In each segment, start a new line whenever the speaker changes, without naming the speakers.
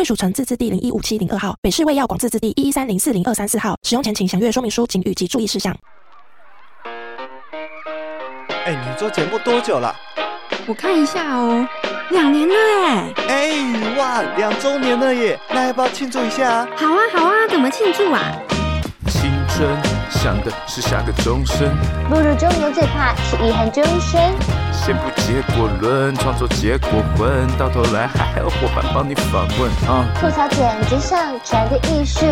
贵属城自治地零一五七零二号，北市卫药广自治地一一三零四零二三四号。使用前请详阅说明书、警语及注意事项。
哎，你做节目多久了？
我看一下哦，两年了哎。
哎，哇，两周年了耶！那要不要庆祝一下？
好啊，好啊，怎么庆祝啊？
青春想的是下个终身，
步入中年最怕是遗憾终身。
先不结果论，创作结果混，到头来还有伙伴帮你反问啊！
吐槽剪辑上传的艺术，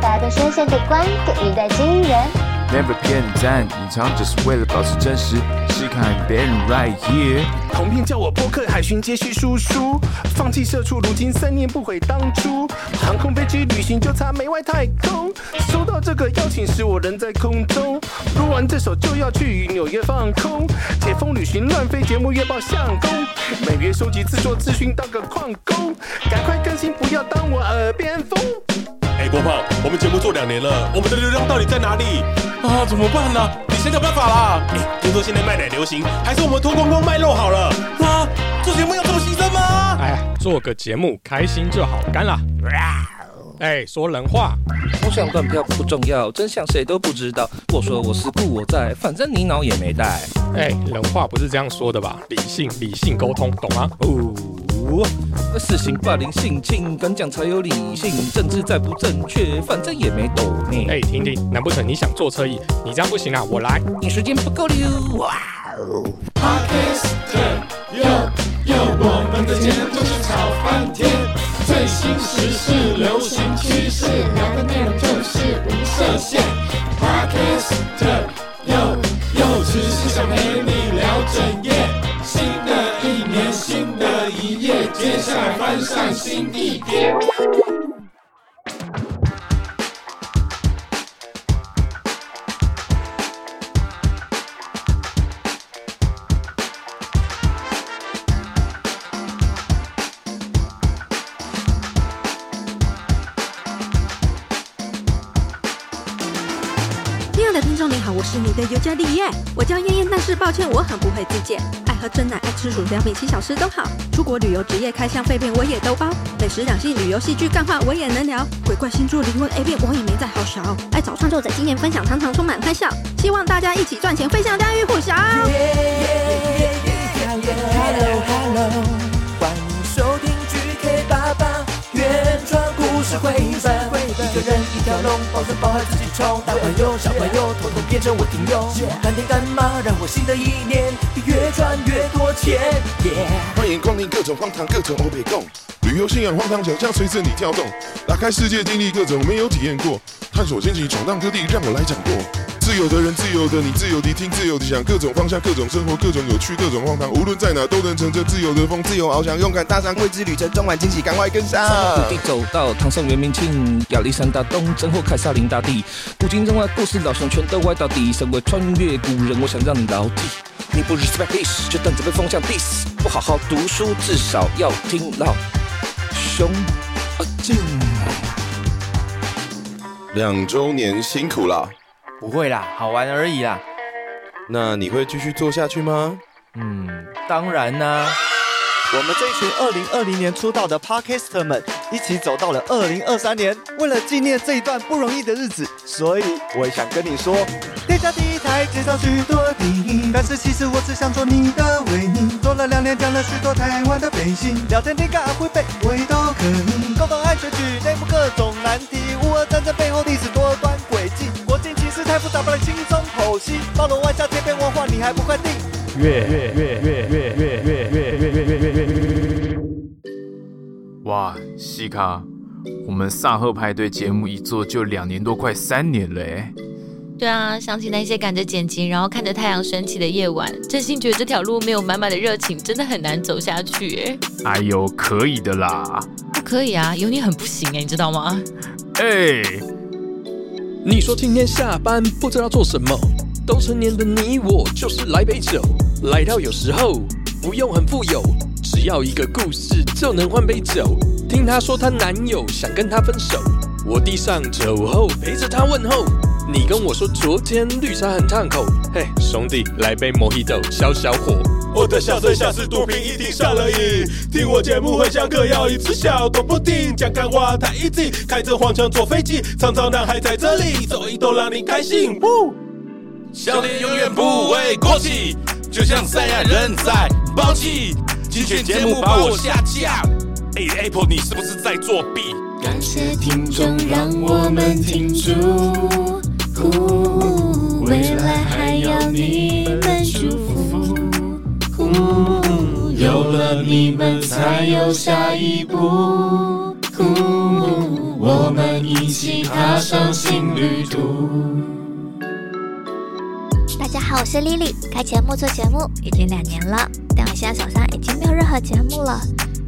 打动深陷的观点，一代惊人。
Never 骗赞，隐藏只是为了保持真实。试看别人 right here。
同片叫我播客海巡接续叔叔，放弃社畜，如今三年不悔当初。航空飞机旅行就差没外太空。收到这个邀请时，我人在空中。录完这首就要去纽约放空。解封旅行乱飞节目月报相公，每月收集制作资讯当个矿工。赶快更新，不要当我耳边风。
哎，郭胖，我们节目做两年了，我们的流量到底在哪里啊？怎么办呢？你想想办法啦！哎，听说现在卖奶流行，还是我们脱光光卖肉好了？啊，做节目要这么牺牲吗？
哎，做个节目开心就好，干了。哎，说人话，
风向断票不重要，真相谁都不知道。我说我是故我在，反正你脑也没带。
哎，人话不是这样说的吧？理性理性沟通，懂吗？哦。
私刑霸凌性侵，敢讲才有理性。政治再不正确，反正也没抖音。
哎，婷婷，难不成你想坐车椅？你这样不行啊，我来。
你时间不够了。哇哦
我们的节目就是吵翻天，最新时事流行趋势，聊的内容就是无设限。Podcast 有有只是想陪你聊整夜，穿上新地
垫。是你的尤加利叶，我叫燕燕，但是抱歉，我很不会自荐。爱喝真奶，爱吃薯条，比七小时都好。出国旅游，职业开箱废片我也都包。美食、两性、旅游、戏剧、干话我也能聊。鬼怪、星座、灵魂、A 片我也没在好小。爱找创作者经验分享，常常充满欢笑。希望大家一起赚钱，分享家喻户晓。
Hello Hello，欢迎收听 GK 爸爸原创故事绘本。个人一条龙，包山包海自己冲。大朋友小朋友，统统变成我听友。干爹干妈，让我新的一年越赚越多钱。
欢迎光临各种荒唐，各种欧北共。旅游信仰荒唐，想象随着你跳动。打开世界，经历各种没有体验过。探索惊奇，闯荡各地，让我来掌舵。自由的人，自由的你，自由的听，自由的想，各种方向，各种生活，各种有趣，各种荒唐，无论在哪都能乘着自由的风，自由翱翔，勇敢踏上未知旅程，充满惊喜，赶快跟上！
土地走到唐宋元明清，亚历山大东征或凯撒林大帝，古今中外故事，老兄全都歪到底。身为穿越古人，我想让你牢记，你不 respect this，就等着被风向 diss。不好好读书，至少要听老兄阿静。
两周年辛苦了。
不会啦，好玩而已啦。
那你会继续做下去吗？
嗯，当然啦。
我们这一群二零二零年出道的 Podcaster 们，一起走到了二零二三年。为了纪念这一段不容易的日子，所以我也想跟你说，天下第一台介绍许多电影，但是其实我只想做你的唯一。做了两年，讲了许多台湾的背景，聊天、灵感、会背，我也都可以。共同爱选举，内部各种难题，轻松剖析。包罗万象，千变万化，你还不快定？月月月月月月月月月月月月月。
哇，西卡，我们萨赫派对节目一做就两年多，快三年了哎。
对啊，想起那些赶着剪辑，然后看着太阳升起的夜晚，真心觉得这条路没有满满的热情，真的很难走下去哎。
哎呦，可以的啦。
不可以啊，有你很不行哎，你知道吗？
哎、欸，
你说今天下班不知道做什么，都成年的你我就是来杯酒，来到有时候不用很富有，只要一个故事就能换杯酒。听她说她男友想跟她分手，我递上酒后陪着她问候。你跟我说昨天绿茶很烫口，嘿，兄弟来杯莫希朵消消火。
我的笑声像是毒品，一定上了瘾。听我节目会像嗑药，一直笑都不停。讲干话太 easy，开着黄腔坐飞机，常常男孩在这里走一走，让你开心。
笑脸永远不会过期，就像赛亚人在爆气。精选节目把我下架。哎，Apple，你是不是在作弊？
感谢听众，让我们听出，未来还要你们祝福。有了你们，才有下一步。我们一起踏上新旅途。
大家好，我是 Lily。开节目做节目已经两年了，但我现在手上已经没有任何节目了。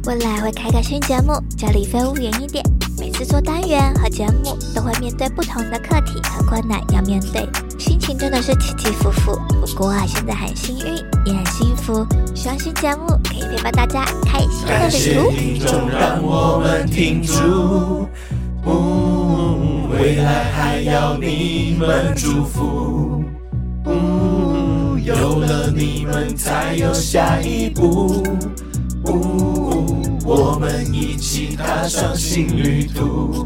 未来会开个新节目，叫李飞无远一点。每次做单元和节目，都会面对不同的课题和困难要面对，心情真的是起起伏伏。不过啊，现在很幸运，也很幸福。希望新节目可以陪伴大家开心的旅途。
感谢听众，让我们停住，未来还要你们祝福。有了你们，才有下一步。我们一起踏上新旅途。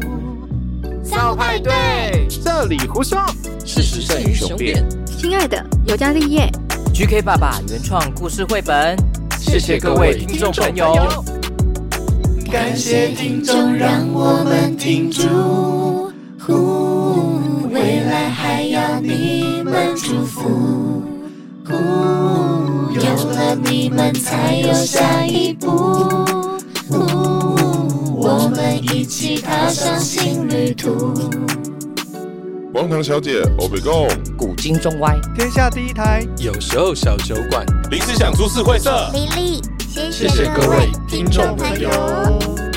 少派对，这里胡说，
事实胜于雄辩。
亲爱的，尤加利叶
，GK 爸爸原创故事绘本，谢谢各位听众朋友。
感谢听众，让我们停住，未来还要你们祝福。有了你们，才有下一步。我们一起踏上新旅途。
荒唐小姐，我被告，
古今中外，
天下第一台，
有时候小酒馆，
临时想株式会社，
丽丽，谢
谢各位听众朋友。